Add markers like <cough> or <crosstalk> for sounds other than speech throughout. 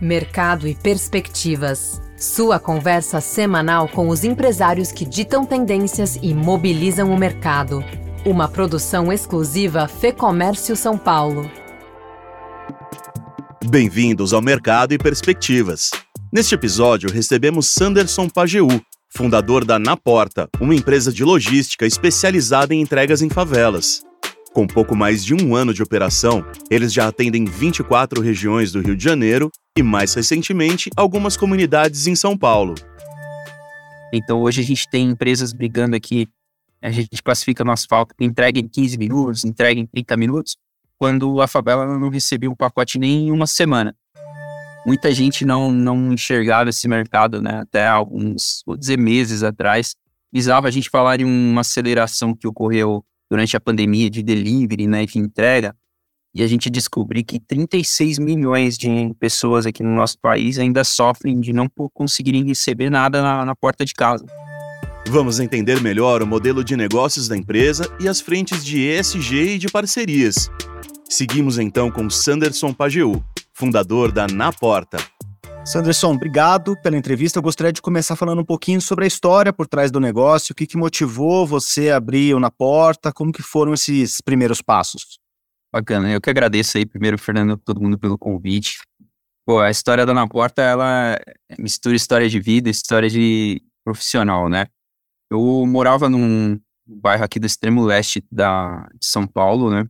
Mercado e Perspectivas. Sua conversa semanal com os empresários que ditam tendências e mobilizam o mercado. Uma produção exclusiva Fê Comércio São Paulo. Bem-vindos ao Mercado e Perspectivas. Neste episódio, recebemos Sanderson Pajeú, fundador da Na Porta, uma empresa de logística especializada em entregas em favelas. Com pouco mais de um ano de operação, eles já atendem 24 regiões do Rio de Janeiro e, mais recentemente, algumas comunidades em São Paulo. Então, hoje a gente tem empresas brigando aqui, a gente classifica no asfalto, entrega em 15 minutos, entrega em 30 minutos, quando a favela não recebia um pacote nem em uma semana. Muita gente não, não enxergava esse mercado, né? Até alguns, vou dizer, meses atrás. Visava a gente falar em uma aceleração que ocorreu durante a pandemia de delivery, né, de entrega, e a gente descobriu que 36 milhões de pessoas aqui no nosso país ainda sofrem de não conseguirem receber nada na, na porta de casa. Vamos entender melhor o modelo de negócios da empresa e as frentes de ESG e de parcerias. Seguimos então com Sanderson Pajeú, fundador da Na Porta. Sanderson, obrigado pela entrevista. Eu gostaria de começar falando um pouquinho sobre a história por trás do negócio, o que, que motivou você a abrir o Na Porta, como que foram esses primeiros passos? Bacana, eu que agradeço aí primeiro, Fernando, todo mundo pelo convite. Pô, a história da Na Porta, ela mistura história de vida, história de profissional, né? Eu morava num bairro aqui do extremo leste da, de São Paulo, né?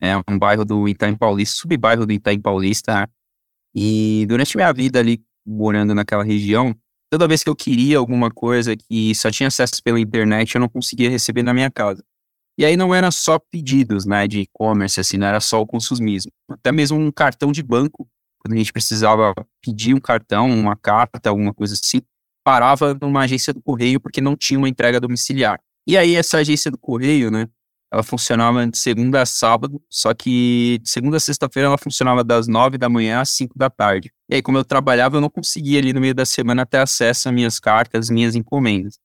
É um bairro do Itaim Paulista, subbairro do Itaim Paulista, né? E durante minha vida ali, morando naquela região, toda vez que eu queria alguma coisa que só tinha acesso pela internet, eu não conseguia receber na minha casa. E aí não era só pedidos, né, de e-commerce, assim, não era só o consumismo. Até mesmo um cartão de banco, quando a gente precisava pedir um cartão, uma carta, alguma coisa assim, parava numa agência do correio porque não tinha uma entrega domiciliar. E aí essa agência do correio, né, ela funcionava de segunda a sábado, só que de segunda a sexta-feira ela funcionava das nove da manhã às cinco da tarde. E aí, como eu trabalhava, eu não conseguia ali no meio da semana ter acesso às minhas cartas, minhas encomendas.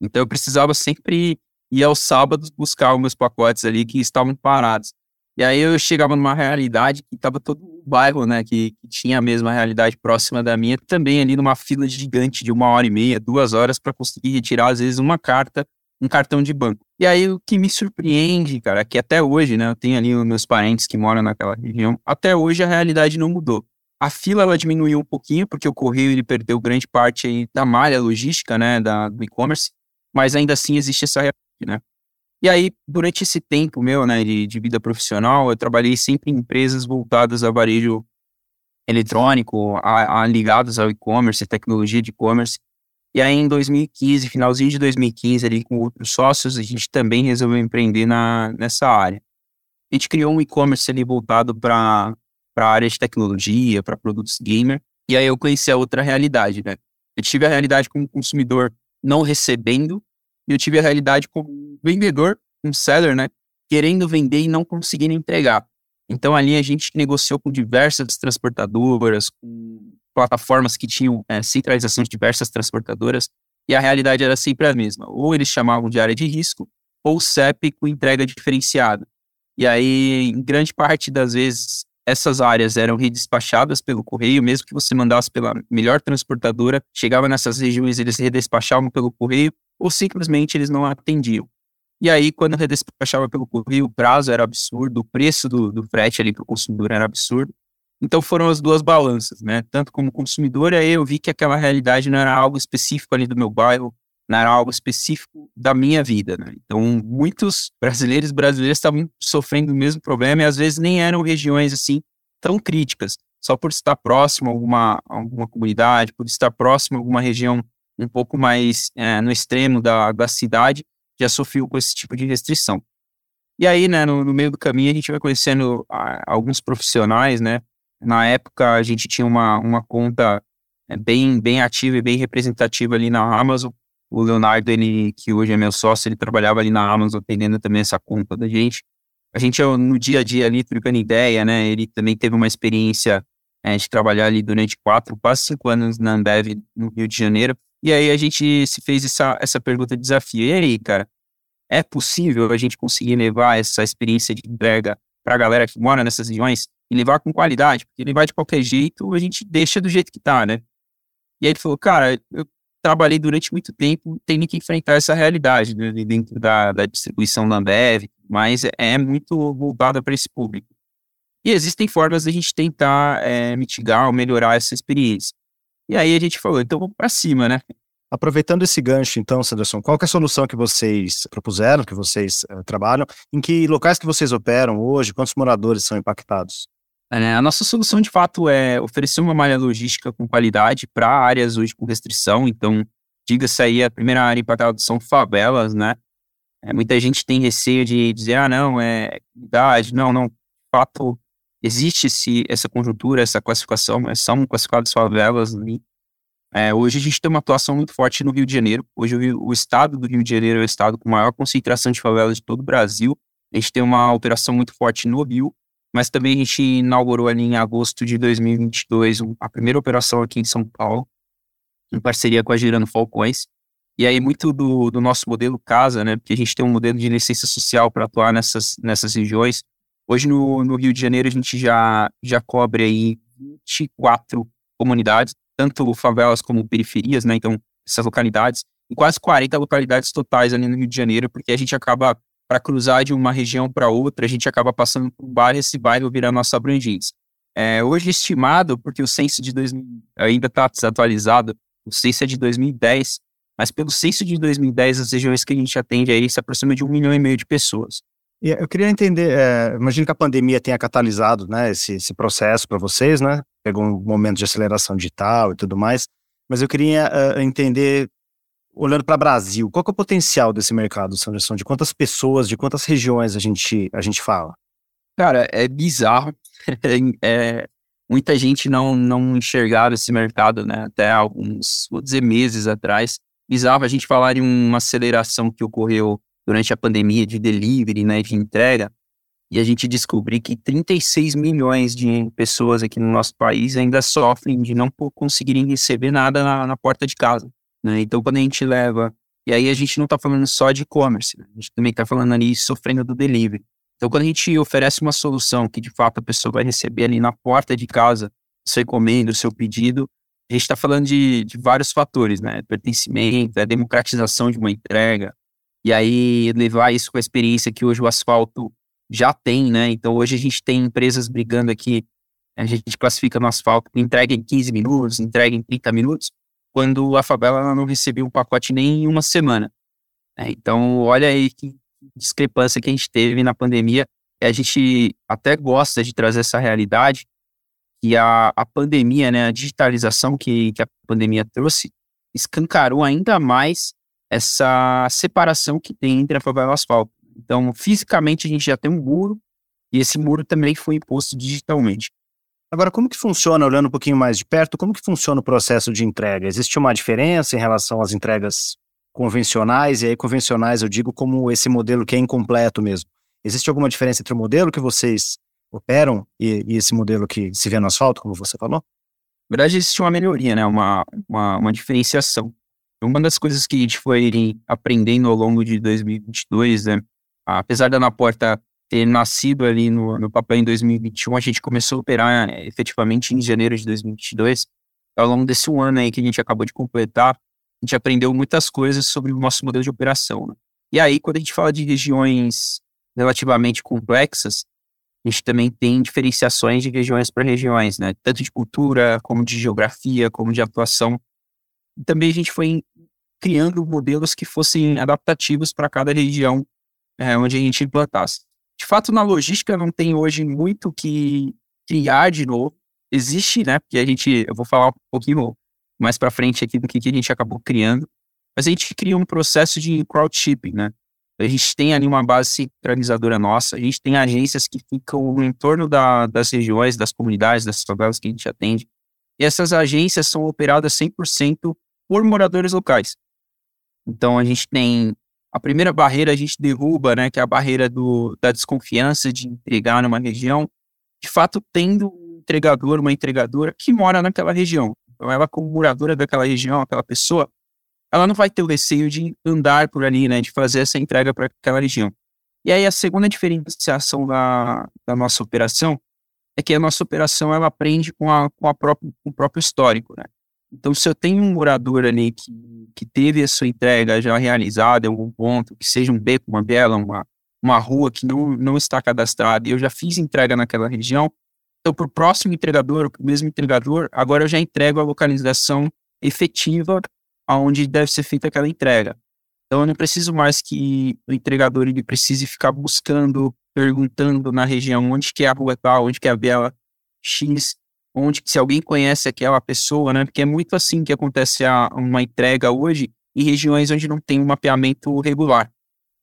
Então eu precisava sempre ir aos sábados buscar os meus pacotes ali que estavam parados. E aí eu chegava numa realidade que estava todo o bairro, né, que, que, tinha a mesma realidade próxima da minha, também ali numa fila gigante de uma hora e meia, duas horas para conseguir retirar às vezes uma carta um cartão de banco. E aí o que me surpreende, cara, é que até hoje, né, eu tenho ali os meus parentes que moram naquela região, até hoje a realidade não mudou. A fila ela diminuiu um pouquinho porque o correio ele perdeu grande parte aí da malha logística, né, da, do e-commerce, mas ainda assim existe essa realidade, né? E aí, durante esse tempo meu, né, de, de vida profissional, eu trabalhei sempre em empresas voltadas a varejo eletrônico, a, a ligadas ao e-commerce, tecnologia de e-commerce, e aí, em 2015, finalzinho de 2015, ali com outros sócios, a gente também resolveu empreender na, nessa área. A gente criou um e-commerce ali voltado para a área de tecnologia, para produtos gamer. E aí eu conheci a outra realidade, né? Eu tive a realidade como consumidor não recebendo, e eu tive a realidade como vendedor, um seller, né? Querendo vender e não conseguindo entregar. Então ali a gente negociou com diversas transportadoras, com plataformas que tinham é, centralização de diversas transportadoras, e a realidade era sempre a mesma. Ou eles chamavam de área de risco, ou CEP com entrega diferenciada. E aí, em grande parte das vezes, essas áreas eram redespachadas pelo correio, mesmo que você mandasse pela melhor transportadora, chegava nessas regiões, eles redespachavam pelo correio, ou simplesmente eles não atendiam. E aí, quando redespachava pelo correio, o prazo era absurdo, o preço do, do frete ali para o consumidor era absurdo. Então foram as duas balanças, né? Tanto como consumidor, aí eu vi que aquela realidade não era algo específico ali do meu bairro, não era algo específico da minha vida, né? Então muitos brasileiros brasileiras estavam sofrendo o mesmo problema e às vezes nem eram regiões assim tão críticas, só por estar próximo a alguma, alguma comunidade, por estar próximo a alguma região um pouco mais é, no extremo da, da cidade, já sofreu com esse tipo de restrição. E aí, né, no, no meio do caminho, a gente vai conhecendo a, ah, alguns profissionais, né, na época, a gente tinha uma, uma conta é, bem, bem ativa e bem representativa ali na Amazon. O Leonardo, ele, que hoje é meu sócio, ele trabalhava ali na Amazon, atendendo também essa conta da gente. A gente, no dia a dia ali, trocando ideia, né? Ele também teve uma experiência é, de trabalhar ali durante quatro, quase cinco anos na Ambev, no Rio de Janeiro. E aí a gente se fez essa, essa pergunta de desafio. E aí, cara, é possível a gente conseguir levar essa experiência de entrega para a galera que mora nessas regiões? E levar com qualidade, porque levar de qualquer jeito, a gente deixa do jeito que tá, né? E aí ele falou, cara, eu trabalhei durante muito tempo tendo que enfrentar essa realidade né, dentro da, da distribuição da Ambev, mas é, é muito voltada para esse público. E existem formas a gente tentar é, mitigar ou melhorar essa experiência. E aí a gente falou, então vamos para cima, né? Aproveitando esse gancho, então, Sanderson, qual é a solução que vocês propuseram, que vocês uh, trabalham? Em que locais que vocês operam hoje? Quantos moradores são impactados? É, a nossa solução, de fato, é oferecer uma malha logística com qualidade para áreas hoje com restrição. Então, diga-se aí, a primeira área impactada são favelas, né? É, muita gente tem receio de dizer, ah, não, é idade. Não, não. De fato, existe esse, essa conjuntura, essa classificação, mas são classificadas favelas ali. É, hoje a gente tem uma atuação muito forte no Rio de Janeiro. Hoje o, estado do Rio de Janeiro é o estado com maior concentração de favelas de todo o Brasil. A gente tem uma operação muito forte no Rio, mas também a gente inaugurou ali em agosto de 2022 a primeira operação aqui em São Paulo, em parceria com a Girando Falcões. E aí muito do, do nosso modelo casa, né? Porque a gente tem um modelo de licença social para atuar nessas, nessas regiões. Hoje no, no Rio de Janeiro a gente já, já cobre aí 24 comunidades, tanto favelas como periferias, né? Então, essas localidades, e quase 40 localidades totais ali no Rio de Janeiro, porque a gente acaba, para cruzar de uma região para outra, a gente acaba passando por um bairro e esse bairro vira nossa abrangência. É, hoje estimado, porque o censo de 2000 ainda está desatualizado, o censo é de 2010, mas pelo censo de 2010, as regiões que a gente atende aí se aproxima de um milhão e meio de pessoas. E eu queria entender, é, imagino que a pandemia tenha catalisado né, esse, esse processo para vocês, né? Pegou um momento de aceleração digital e tudo mais, mas eu queria uh, entender, olhando para o Brasil, qual é o potencial desse mercado, Sanderson? De quantas pessoas, de quantas regiões a gente, a gente fala? Cara, é bizarro. <laughs> é, muita gente não, não enxergava esse mercado, né? Até alguns, vou dizer, meses atrás. Bizarro a gente falar em uma aceleração que ocorreu durante a pandemia de delivery, né, de entrega, e a gente descobriu que 36 milhões de pessoas aqui no nosso país ainda sofrem de não conseguirem receber nada na, na porta de casa. Né? Então, quando a gente leva. E aí a gente não está falando só de e-commerce, né? a gente também está falando ali sofrendo do delivery. Então, quando a gente oferece uma solução que de fato a pessoa vai receber ali na porta de casa, seu encomenda, o seu pedido, a gente está falando de, de vários fatores, né? Pertencimento, a democratização de uma entrega, e aí levar isso com a experiência que hoje o asfalto já tem, né? Então hoje a gente tem empresas brigando aqui, a gente classifica no asfalto, entrega em 15 minutos, entrega em 30 minutos, quando a favela não recebeu um pacote nem em uma semana. Né? Então olha aí que discrepância que a gente teve na pandemia. A gente até gosta de trazer essa realidade que a, a pandemia, né, a digitalização que, que a pandemia trouxe, escancarou ainda mais essa separação que tem entre a favela e o asfalto. Então, fisicamente, a gente já tem um muro, e esse muro também foi imposto digitalmente. Agora, como que funciona, olhando um pouquinho mais de perto, como que funciona o processo de entrega? Existe uma diferença em relação às entregas convencionais, e aí convencionais eu digo como esse modelo que é incompleto mesmo. Existe alguma diferença entre o modelo que vocês operam e, e esse modelo que se vê no asfalto, como você falou? Na verdade, existe uma melhoria, né? uma, uma, uma diferenciação. Uma das coisas que a gente foi aprendendo ao longo de 2022, né, apesar da Na Porta ter nascido ali no, no papel em 2021, a gente começou a operar é, efetivamente em janeiro de 2022. Ao longo desse um ano aí que a gente acabou de completar, a gente aprendeu muitas coisas sobre o nosso modelo de operação. Né? E aí, quando a gente fala de regiões relativamente complexas, a gente também tem diferenciações de regiões para regiões, né? Tanto de cultura, como de geografia, como de atuação. E também a gente foi criando modelos que fossem adaptativos para cada região é, onde a gente implantasse. De fato, na logística não tem hoje muito que criar de novo. Existe, né? Porque a gente, eu vou falar um pouquinho mais para frente aqui do que, a gente acabou criando. Mas a gente cria um processo de crowd shipping, né? A gente tem ali uma base centralizadora nossa, a gente tem agências que ficam em torno da, das regiões, das comunidades, das favelas que a gente atende. E essas agências são operadas 100% por moradores locais. Então a gente tem a primeira barreira a gente derruba, né, que é a barreira do, da desconfiança de entregar numa região, de fato tendo um entregador, uma entregadora que mora naquela região. Então ela como moradora daquela região, aquela pessoa, ela não vai ter o receio de andar por ali, né, de fazer essa entrega para aquela região. E aí a segunda diferenciação da, da nossa operação é que a nossa operação ela aprende com, a, com, a próprio, com o próprio histórico, né? Então, se eu tenho um morador ali que, que teve a sua entrega já realizada em algum ponto, que seja um beco, uma bela, uma, uma rua que não, não está cadastrada, e eu já fiz entrega naquela região, então, para o próximo entregador, o mesmo entregador, agora eu já entrego a localização efetiva aonde deve ser feita aquela entrega. Então, eu não preciso mais que o entregador ele precise ficar buscando, perguntando na região onde que é a rua tal, onde que é a bela X, onde se alguém conhece aquela pessoa, né? Porque é muito assim que acontece a, uma entrega hoje em regiões onde não tem um mapeamento regular.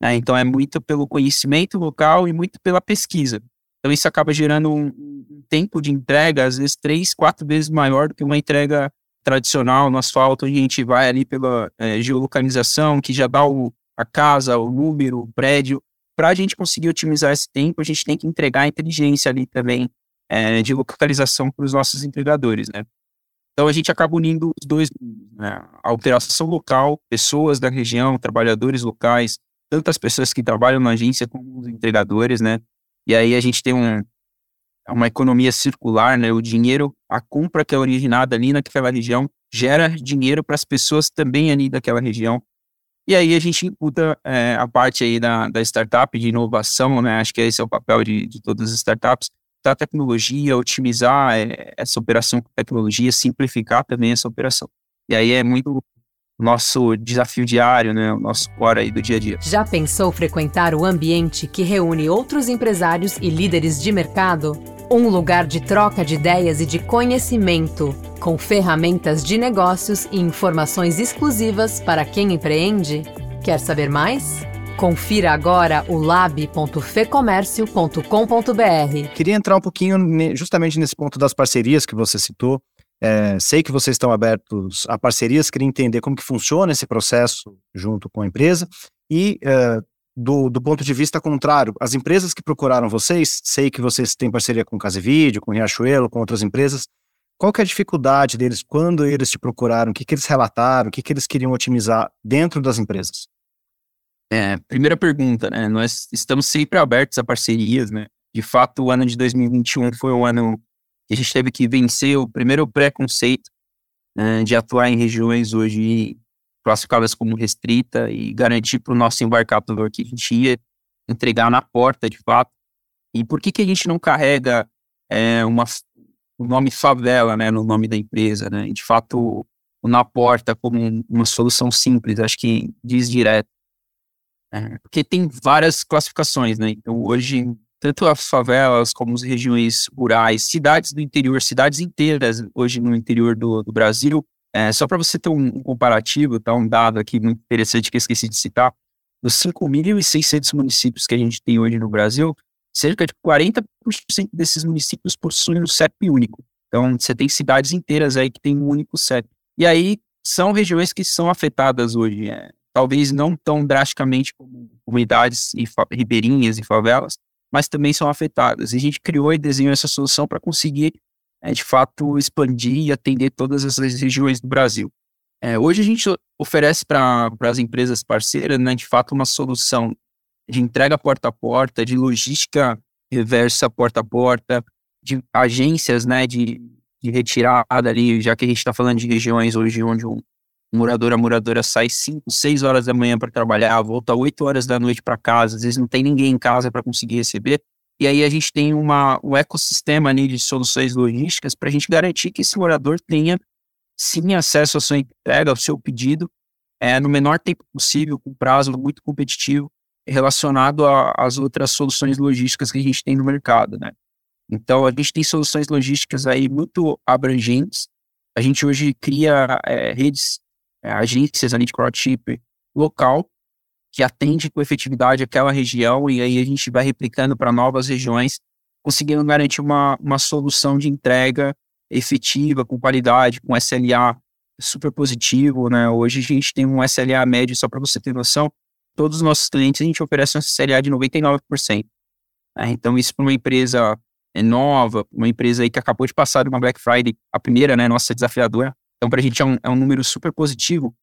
Né? Então é muito pelo conhecimento local e muito pela pesquisa. Então isso acaba gerando um, tempo de entrega, às vezes três, quatro vezes maior do que uma entrega tradicional no asfalto, onde a gente vai ali pela é, geolocalização, que já dá o, a casa, o número, o prédio. Para a gente conseguir otimizar esse tempo, a gente tem que entregar a inteligência ali também é, de localização para os nossos entregadores, né? Então a gente acaba unindo os dois, né? a operação local, pessoas da região, trabalhadores locais, tantas pessoas que trabalham na agência como os entregadores, né? E aí a gente tem um, uma economia circular, né? O dinheiro, a compra que é originada ali naquela região gera dinheiro para as pessoas também ali daquela região. E aí a gente imputa é, a parte aí da, da startup, de inovação, né? Acho que esse é o papel de, de todas as startups, a tecnologia, otimizar é, essa operação com tecnologia, simplificar também essa operação. E aí é muito nosso desafio diário, né, o nosso core aí do dia a dia. Já pensou frequentar o ambiente que reúne outros empresários e líderes de mercado? Um lugar de troca de ideias e de conhecimento, com ferramentas de negócios e informações exclusivas para quem empreende? Quer saber mais? Confira agora o lab.fecomércio.com.br. Queria entrar um pouquinho justamente nesse ponto das parcerias que você citou. É, sei que vocês estão abertos a parcerias, queria entender como que funciona esse processo junto com a empresa e é, do, do, ponto de vista contrário, as empresas que procuraram vocês, sei que vocês têm parceria com Casa Vídeo, com Riachuelo, com outras empresas, qual que é a dificuldade deles quando eles te procuraram, o que, que eles relataram, o que, que eles queriam otimizar dentro das empresas? É, primeira pergunta, né? Nós estamos sempre abertos a parcerias, né? De fato, o ano de 2021 foi o ano que a gente teve que vencer o primeiro preconceito né, de atuar em regiões hoje classificadas como restrita e garantir para o nosso embarcador que a gente ia entregar na porta, de fato. E por que, que a gente não carrega é, uma, o nome favela né, no nome da empresa? Né? E, de fato, o na porta como uma solução simples, acho que diz direto. É, porque tem várias classificações, né? Então, hoje, tanto as favelas como as regiões rurais, cidades do interior, cidades inteiras hoje no interior do, do Brasil, é, só para você ter um, um, comparativo, tá? Um dado aqui muito interessante que eu esqueci de citar, dos 5.600 municípios que a gente tem hoje no Brasil, cerca de 40% desses municípios possuem um CEP único. Então, você tem cidades inteiras aí que têm um único CEP. E aí, são regiões que são afetadas hoje. É, talvez não tão drasticamente como comunidades e ribeirinhas e favelas, mas também são afetadas. E a gente criou e desenhou essa solução para conseguir, é, de fato, expandir e atender todas as regiões do Brasil. É, hoje a gente oferece para as empresas parceiras, né, de fato, uma solução de entrega porta a porta, de logística reversa porta a porta, de agências né, de, de retirada ali, já que a gente está falando de regiões hoje onde um, morador, a moradora sai 5, 6 horas da manhã para trabalhar, volta 8 horas da noite para casa, às vezes não tem ninguém em casa para conseguir receber. E aí a gente tem uma, um ecossistema ali de soluções logísticas para a gente garantir que esse morador tenha sim acesso à sua entrega, ao seu pedido, é, no menor tempo possível, com prazo muito competitivo, relacionado às outras soluções logísticas que a gente tem no mercado, né? Então, a gente tem soluções logísticas aí muito abrangentes. A gente hoje cria é, redes é, agências ali de crowdship local que atende com efetividade aquela região e aí a gente vai replicando para novas regiões, conseguindo garantir uma, uma solução de entrega efetiva, com qualidade, com SLA super positivo, né? Hoje a gente tem um SLA médio, só para você ter noção, todos os nossos clientes a gente oferece um SLA de 99%. Né? Então isso para uma empresa nova, uma empresa aí que acabou de passar de uma Black Friday, a primeira, né, nossa desafiadora, então, para a gente é um, é um número super positivo.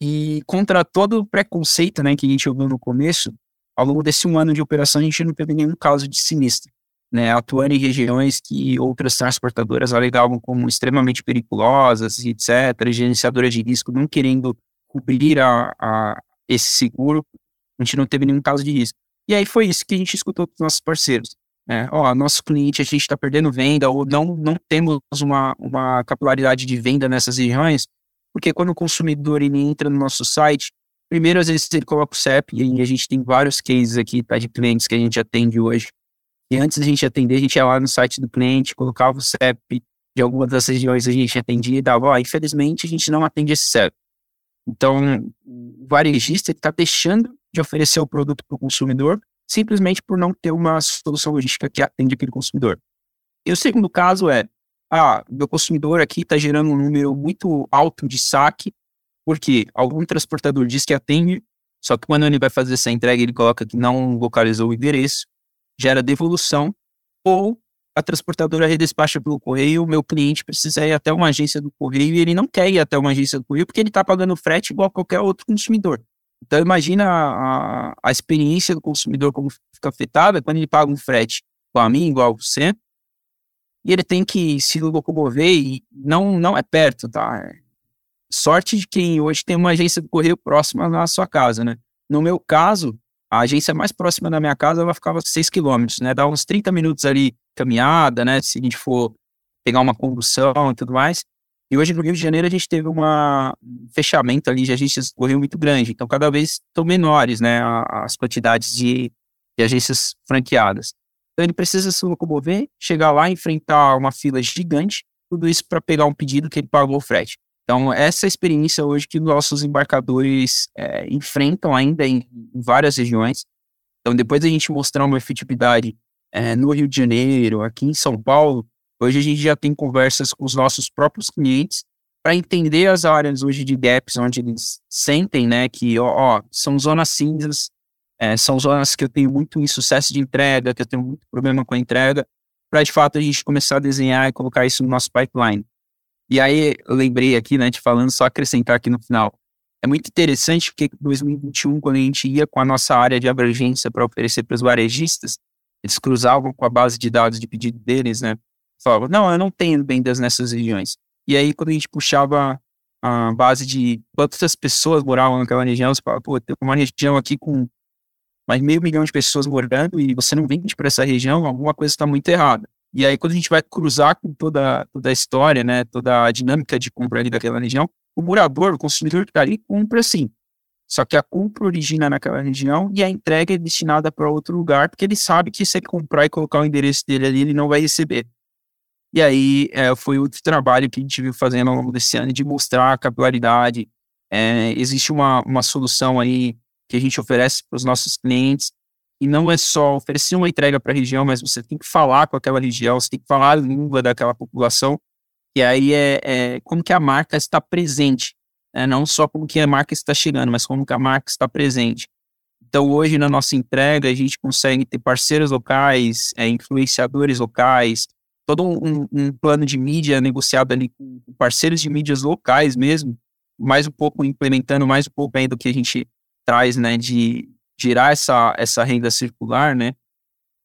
E contra todo o preconceito né, que a gente ouviu no começo, ao longo desse um ano de operação, a gente não teve nenhum caso de sinistro. né, atuando em regiões que outras transportadoras alegavam como extremamente perigosas, etc., gerenciadoras de risco não querendo cobrir a, a, esse seguro, a gente não teve nenhum caso de risco. E aí foi isso que a gente escutou dos nossos parceiros. Né? Ó, nosso cliente, a gente está perdendo venda ou não, não temos uma, uma capilaridade de venda nessas regiões, porque quando o consumidor ele entra no nosso site, primeiro às vezes ele coloca o CEP, e a gente tem vários cases aqui tá, de clientes que a gente atende hoje. E antes da gente atender, a gente ia lá no site do cliente, colocava o CEP de alguma das regiões a gente atendia e dava, ó, infelizmente a gente não atende esse CEP. Então, o varejista está deixando de oferecer o produto para o consumidor simplesmente por não ter uma solução logística que atende aquele consumidor. E o segundo caso é, ah, meu consumidor aqui está gerando um número muito alto de saque, porque algum transportador diz que atende, só que quando ele vai fazer essa entrega, ele coloca que não localizou o endereço, gera devolução, ou a transportadora redespacha pelo correio, o meu cliente precisa ir até uma agência do correio e ele não quer ir até uma agência do correio porque ele está pagando frete igual qualquer outro consumidor. Então imagina a, a experiência do consumidor como fica afetada quando ele paga um frete igual a mim, igual a você, e ele tem que se locomover e não, não é perto, tá? Sorte de quem hoje tem uma agência do correio próxima na sua casa, né? No meu caso, a agência mais próxima da minha casa ela ficava 6 quilômetros, né? Dá uns 30 minutos ali caminhada, né? Se a gente for pegar uma condução e tudo mais. E hoje no Rio de Janeiro a gente teve um fechamento ali de agências do muito grande. Então cada vez estão menores, né? As quantidades de, de agências franqueadas. Então ele precisa se locomover, chegar lá, enfrentar uma fila gigante, tudo isso para pegar um pedido que ele pagou o frete. Então, essa é experiência hoje que nossos embarcadores é, enfrentam ainda em, em, várias regiões. Então, depois da gente mostrar uma efetividade é, no Rio de Janeiro, aqui em São Paulo, hoje a gente já tem conversas com os nossos próprios clientes para entender as áreas hoje de gaps onde eles sentem né, que ó, ó são zonas cinzas, é, são zonas que eu tenho muito insucesso de entrega, que eu tenho muito problema com a entrega, para de fato a gente começar a desenhar e colocar isso no nosso pipeline. E aí eu lembrei aqui, né, te falando, só acrescentar aqui no final. É muito interessante porque em 2021, quando a gente ia com a nossa área de abrangência para oferecer para os varejistas, eles cruzavam com a base de dados de pedido deles, né? Falavam, não, eu não tenho vendas nessas regiões. E aí, quando a gente puxava a base de quantas pessoas moravam naquela região, você fala, pô, tem uma região aqui com mais meio milhão de pessoas morando e você não vende para essa região, alguma coisa está muito errada. E aí, quando a gente vai cruzar com toda, toda a história, né, toda a dinâmica de compra ali daquela região, o morador, o consumidor que está ali, compra sim. Só que a compra origina naquela região e a entrega é destinada para outro lugar, porque ele sabe que se ele comprar e colocar o endereço dele ali, ele não vai receber. E aí é, foi outro trabalho que a gente viu fazendo ao longo desse ano de mostrar a capilaridade. É, existe uma, uma solução aí que a gente oferece para os nossos clientes, e não é só oferecer uma entrega para a região, mas você tem que falar com aquela região, você tem que falar a língua daquela população, e aí é, é como que a marca está presente, né? não só como que a marca está chegando, mas como que a marca está presente. Então hoje na nossa entrega a gente consegue ter parceiros locais, é, influenciadores locais, todo um, um, plano de mídia negociado ali com parceiros de mídias locais mesmo, mais um pouco implementando mais um pouco ainda do que a gente traz, né, de girar essa, essa renda circular, né,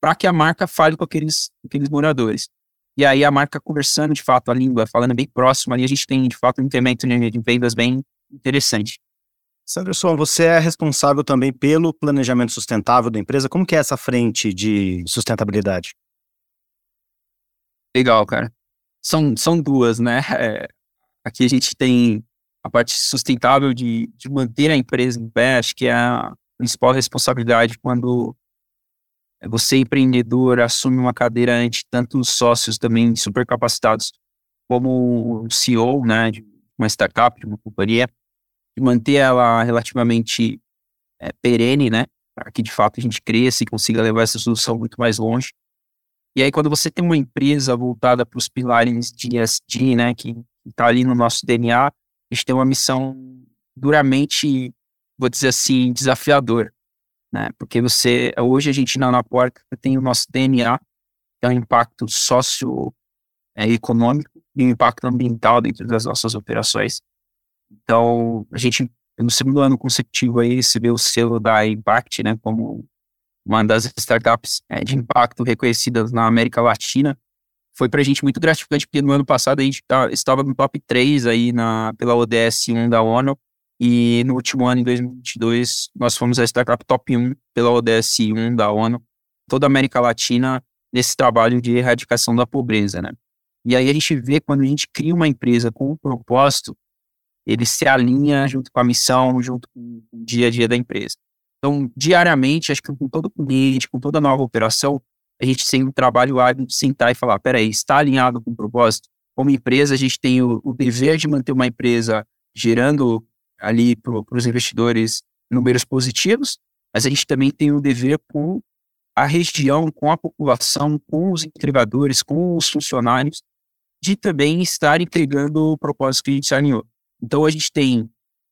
para que a marca fale com aqueles, aqueles moradores. E aí a marca conversando de fato a língua, falando bem próximo, ali a gente tem de fato um incremento de vendas bem interessante. Sanderson, você é responsável também pelo planejamento sustentável da empresa. Como que é essa frente de sustentabilidade? Legal, cara. São, são duas, né? <laughs> É, aqui a gente tem a parte sustentável de, de manter a empresa em pé, acho que é a principal responsabilidade quando você, empreendedor, assume uma cadeira ante tantos sócios também super capacitados, como o CEO, né, de uma startup, de uma companhia, de manter ela relativamente é, perene, né, para que de fato a gente cresça e consiga levar essa solução muito mais longe. E aí, quando você tem uma empresa voltada para os pilares de ESG, né, que está ali no nosso DNA, a gente tem uma missão duramente vou dizer assim, desafiador, né? Porque você, hoje a gente na porta tem o nosso DNA, que é um impacto socioeconômico é, e um impacto ambiental dentro das nossas operações. Então, a gente, no segundo ano consecutivo aí, recebeu o selo da Impact, né, como uma das startups é, de impacto reconhecidas na América Latina. Foi para a gente muito gratificante, porque no ano passado a gente tá, estava no top 3 aí na, pela ODS 1 da ONU, e no último ano, em 2022, nós fomos a startup top 1 pela ODS 1 da ONU, toda a América Latina, nesse trabalho de erradicação da pobreza, né? E aí a gente vê quando a gente cria uma empresa com um propósito, ele se alinha junto com a missão, junto com o dia a dia da empresa. Então, diariamente, acho que com todo cliente, com toda nova operação, a gente tem um trabalho hábil de sentar e falar, peraí, está alinhado com o propósito? Como empresa, a gente tem o, o dever de manter uma empresa gerando ali para os investidores números positivos, mas a gente também tem o dever com a região, com a população, com os entregadores, com os funcionários, de também estar entregando o propósito que a gente alinhou. Então a gente tem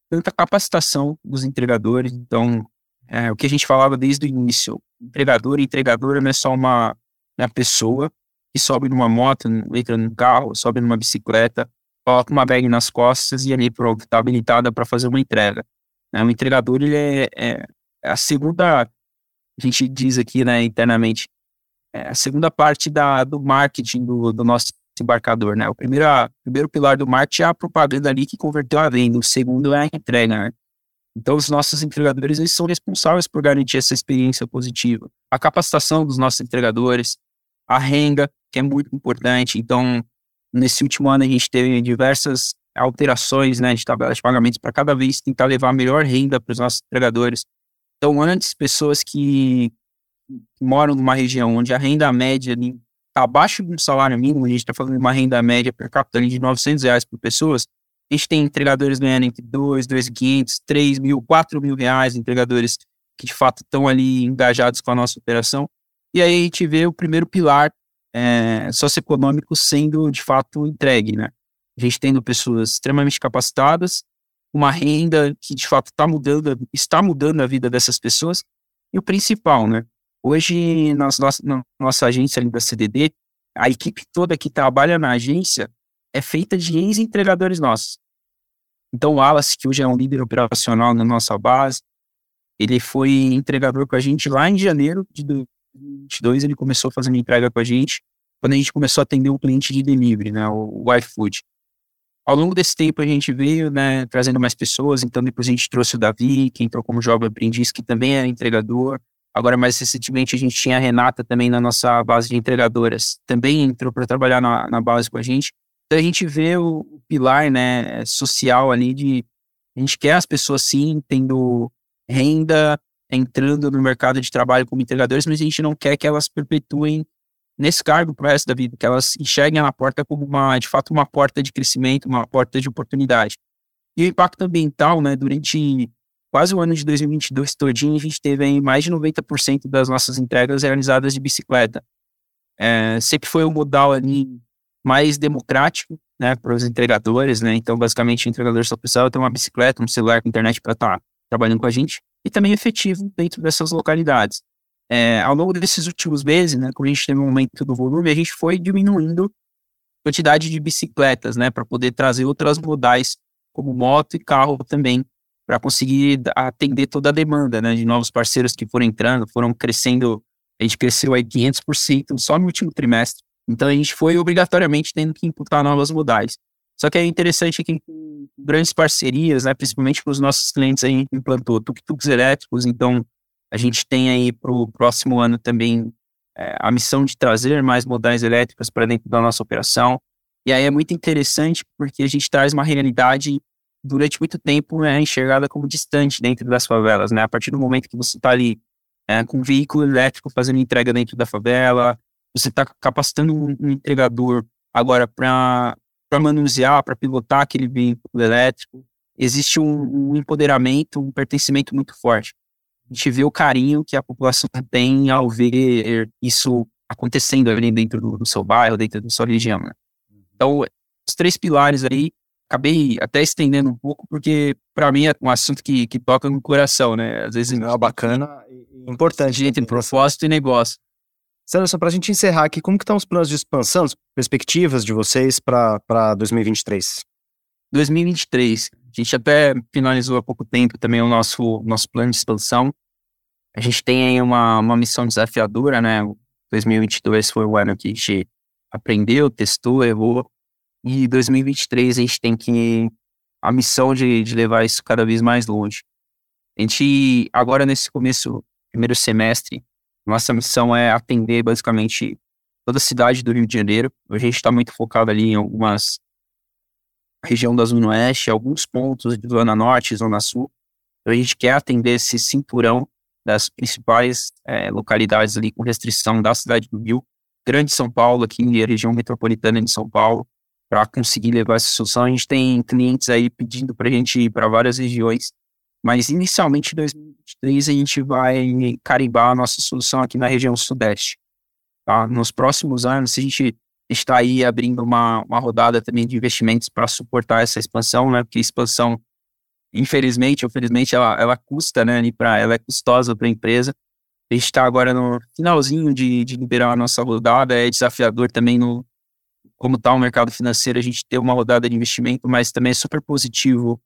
tanta capacitação dos entregadores, então é, o que a gente falava desde o início, entregador e entregadora não é só uma, uma pessoa que sobe numa moto, entra num carro, sobe numa bicicleta, coloca uma bag nas costas e ali pronto, está habilitada para fazer uma entrega. Né? O entregador ele é, é, a segunda, a gente diz aqui né, internamente, é a segunda parte da, do marketing do, do nosso embarcador. Né? O primeiro, a, primeiro pilar do marketing é a propaganda ali que converteu a venda, o segundo é a entrega. Né? Então, os nossos entregadores eles são responsáveis por garantir essa experiência positiva. A capacitação dos nossos entregadores, a renda, que é muito importante. Então, Nesse último ano, a gente teve diversas alterações né, de tabelas de pagamentos para cada vez tentar levar a melhor renda para os nossos entregadores. Então, antes, pessoas que moram numa região onde a renda média está abaixo do salário mínimo, a gente está falando de uma renda média per capita de 900 reais por pessoas, a gente tem entregadores ganhando entre 2, 2.500, 3 mil, 4 mil reais, entregadores que de fato estão ali engajados com a nossa operação. E aí a gente vê o primeiro pilar é, socioeconômico sendo de fato entregue, né? A gente tendo pessoas extremamente capacitadas, uma renda que de fato está mudando, está mudando a vida dessas pessoas. E o principal, né? Hoje, na nossa, na nossa agência ali da CDD, a equipe toda que trabalha na agência é feita de ex-entregadores nossos. Então, o Wallace, que hoje é um líder operacional na nossa base, ele foi entregador com a gente lá em janeiro de 2022 ele começou fazendo entrega com a gente, quando a gente começou a atender um cliente de delivery, né, o, o iFood. Ao longo desse tempo a gente veio, né, trazendo mais pessoas, então depois a gente trouxe o Davi, que entrou como jovem aprendiz, que também é entregador. Agora, mais recentemente, a gente tinha a Renata também na nossa base de entregadoras, também entrou para trabalhar na, na, base com a gente. Então a gente vê o, pilar, né, social ali de a gente quer as pessoas sim tendo renda, entrando no mercado de trabalho como entregadores, mas a gente não quer que elas perpetuem nesse cargo para o resto da vida, que elas enxerguem a porta como uma, de fato, uma porta de crescimento, uma porta de oportunidade. E o impacto ambiental, né, durante quase o ano de 2022 todinho, a gente teve aí mais de 90% das nossas entregas realizadas de bicicleta. É, sempre foi o modal ali mais democrático, né, para os entregadores, né, então basicamente o entregador só precisava ter uma bicicleta, um celular com internet para estar tá trabalhando com a gente e também efetivo dentro dessas localidades. É, ao longo desses últimos meses, né, quando a gente teve um aumento do volume, a gente foi diminuindo a quantidade de bicicletas, né, para poder trazer outras modais, como moto e carro também, para conseguir atender toda a demanda, né, de novos parceiros que foram entrando, foram crescendo, a gente cresceu aí 500% só no último trimestre. Então a gente foi obrigatoriamente tendo que imputar novas modais. Só que é interessante que com grandes parcerias, né, principalmente com os nossos clientes, a gente implantou tuk-tuks elétricos, então a gente tem aí para o próximo ano também é, a missão de trazer mais modais elétricas para dentro da nossa operação. E aí é muito interessante porque a gente traz uma realidade durante muito tempo é enxergada como distante dentro das favelas, né? A partir do momento que você está ali é, com um veículo elétrico fazendo entrega dentro da favela, você está capacitando um, entregador agora para manusear, para pilotar aquele veículo elétrico. Existe um, um, empoderamento, um pertencimento muito forte. A gente vê o carinho que a população tem ao ver isso acontecendo ali dentro do, do seu bairro, dentro da sua região. Né? Então, os três pilares aí, acabei até estendendo um pouco, porque para mim é um assunto que, que toca no coração, né? Às vezes é bacana e importante entre propósito e negócio. Sanderson, para a gente encerrar aqui, como que estão os planos de expansão, as perspectivas de vocês para 2023? 2023. A gente até finalizou há pouco tempo também o nosso, nosso plano de expansão. A gente tem aí uma, uma missão desafiadora, né? 2022 foi o ano que a gente aprendeu, testou, errou. E 2023 a gente tem que a missão de, de levar isso cada vez mais longe. A gente, agora nesse começo, primeiro semestre, nossa missão é atender basicamente toda a cidade do Rio de Janeiro. A gente está muito focado ali em algumas região da Zona Oeste, alguns pontos de Zona Norte, Zona Sul. Então, a gente quer atender esse cinturão das principais é, localidades ali com restrição da cidade do Rio, Grande São Paulo, aqui a região metropolitana de São Paulo, para conseguir levar essa solução. A gente tem clientes aí pedindo para a gente ir para várias regiões, mas inicialmente em 2023 a gente vai carimbar a nossa solução aqui na região sudeste. Tá? Nos próximos anos, a gente está aí abrindo uma, uma rodada também de investimentos para suportar essa expansão, né? Porque expansão, infelizmente, ou felizmente, ela, ela custa, né? Pra, ela é custosa para a empresa. A gente está agora no finalzinho de, de liberar a nossa rodada, é desafiador também no como está o mercado financeiro, a gente ter uma rodada de investimento, mas também é super positivo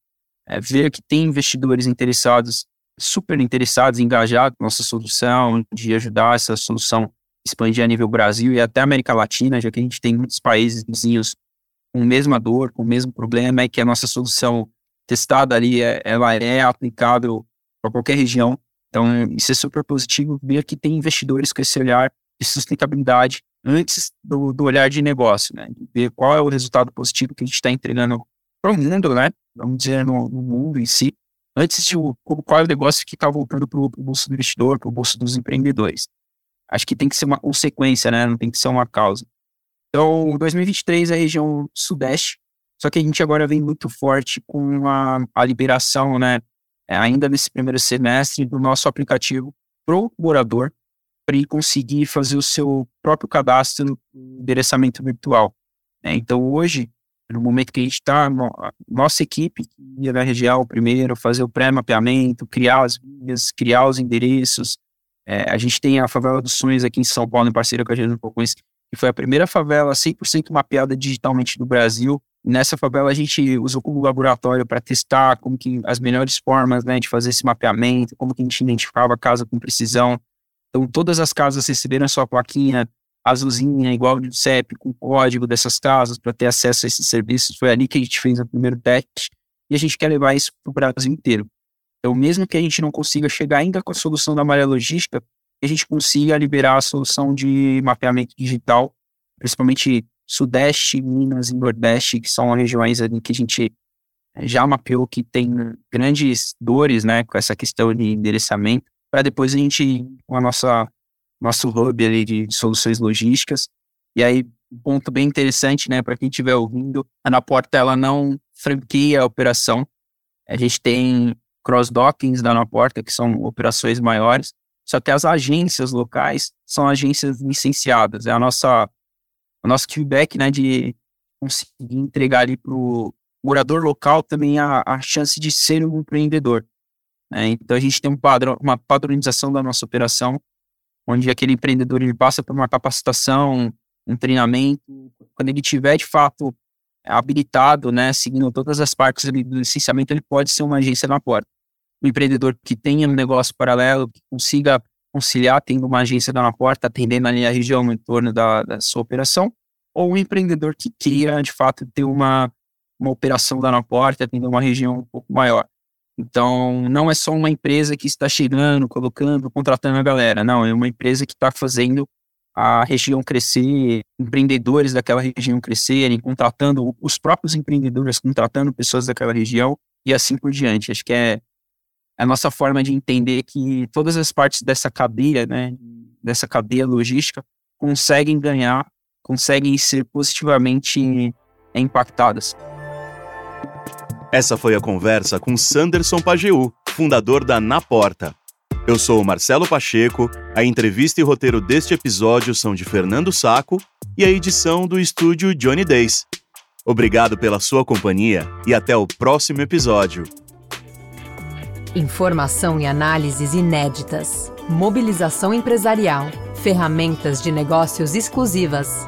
é, ver que tem investidores interessados, super interessados, engajados na nossa solução, de ajudar essa solução expandir a nível Brasil e até América Latina, já que a gente tem muitos países vizinhos com a mesma dor, com o mesmo problema, é que a nossa solução testada ali, é, ela é aplicável para qualquer região. Então, isso é super positivo ver que tem investidores com esse olhar de sustentabilidade antes do, do olhar de negócio, né? Ver qual é o resultado positivo que a gente está entregando para o mundo, né? Vamos dizer, no, no, mundo em si, antes de qual é o negócio que está voltando para o bolso do investidor, para o bolso dos empreendedores acho que tem que ser uma consequência, né? Não tem que ser uma causa. Então, 2023 é a região sudeste, só que a gente agora vem muito forte com a, a liberação, né? É, ainda nesse primeiro semestre do nosso aplicativo pro morador, para ele conseguir fazer o seu próprio cadastro no endereçamento virtual. Né? Então, hoje, no momento que a gente está, nossa equipe ia na região primeiro, fazer o pré-mapeamento, criar as vias, criar os endereços, é, a gente tem a Favela dos Sonhos aqui em São Paulo, em parceria com a Gênero Poucões, que foi a primeira favela 100% mapeada digitalmente do Brasil. Nessa favela a gente usou como laboratório para testar como que as melhores formas né, de fazer esse mapeamento, como que a gente identificava a casa com precisão. Então todas as casas receberam a sua plaquinha azulzinha, igual do CEP, com código dessas casas para ter acesso a esses serviços. Foi ali que a gente fez o primeiro teste e a gente quer levar isso para o Brasil inteiro. Então, mesmo que a gente não consiga chegar ainda com a solução da malha logística, a gente consiga liberar a solução de mapeamento digital, principalmente Sudeste, Minas e Nordeste, que são regiões ali que a gente já mapeou que tem grandes dores, né, com essa questão de endereçamento, para depois a gente com a nossa nosso hub ali de soluções logísticas. E aí, um ponto bem interessante, né, para quem estiver ouvindo, a Na Porta ela não franquia a operação. A gente tem cross-dockings da Anaporta, que são operações maiores, só que as agências locais são agências licenciadas. É a nossa, o nosso feedback né, de conseguir entregar ali para o morador local também a, a chance de ser um empreendedor. Né? Então a gente tem um padrão, uma padronização da nossa operação, onde aquele empreendedor ele passa por uma capacitação, um treinamento, quando ele tiver de fato habilitado, né, seguindo todas as partes do licenciamento, ele pode ser uma agência na porta um empreendedor que tenha um negócio paralelo, que consiga conciliar tendo uma agência na porta, atendendo ali a região no entorno da, da sua operação, ou um empreendedor que queira, de fato, ter uma, uma operação da na porta, atendendo uma região um pouco maior. Então, não é só uma empresa que está chegando, colocando, contratando a galera. Não, é uma empresa que está fazendo a região crescer, empreendedores daquela região crescerem, contratando os próprios empreendedores, contratando pessoas daquela região e assim por diante. Acho que é, a nossa forma de entender que todas as partes dessa cadeia, né, dessa cadeia logística, conseguem ganhar, conseguem ser positivamente impactadas. Essa foi a conversa com Sanderson Pajeú, fundador da Na Porta. Eu sou o Marcelo Pacheco, a entrevista e roteiro deste episódio são de Fernando Saco e a edição do estúdio Johnny Days. Obrigado pela sua companhia e até o próximo episódio. Informação e análises inéditas. Mobilização empresarial. Ferramentas de negócios exclusivas.